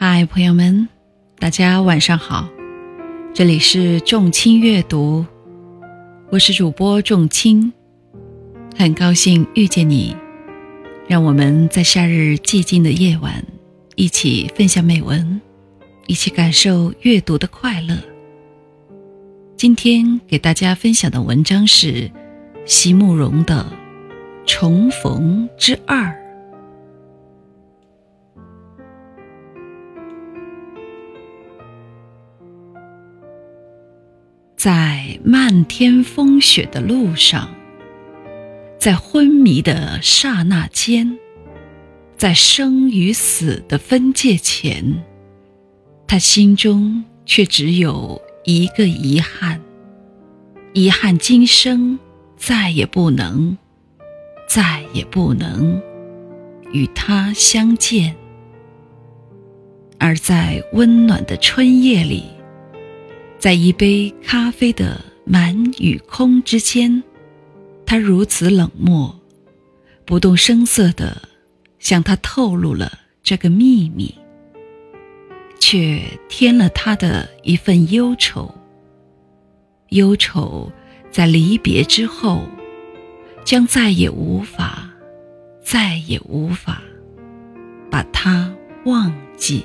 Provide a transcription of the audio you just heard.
嗨，朋友们，大家晚上好，这里是众卿阅读，我是主播众卿，很高兴遇见你，让我们在夏日寂静的夜晚，一起分享美文，一起感受阅读的快乐。今天给大家分享的文章是席慕容的《重逢之二》。在漫天风雪的路上，在昏迷的刹那间，在生与死的分界前，他心中却只有一个遗憾：遗憾今生再也不能，再也不能与他相见。而在温暖的春夜里。在一杯咖啡的满与空之间，他如此冷漠，不动声色地向他透露了这个秘密，却添了他的一份忧愁。忧愁在离别之后，将再也无法，再也无法把他忘记。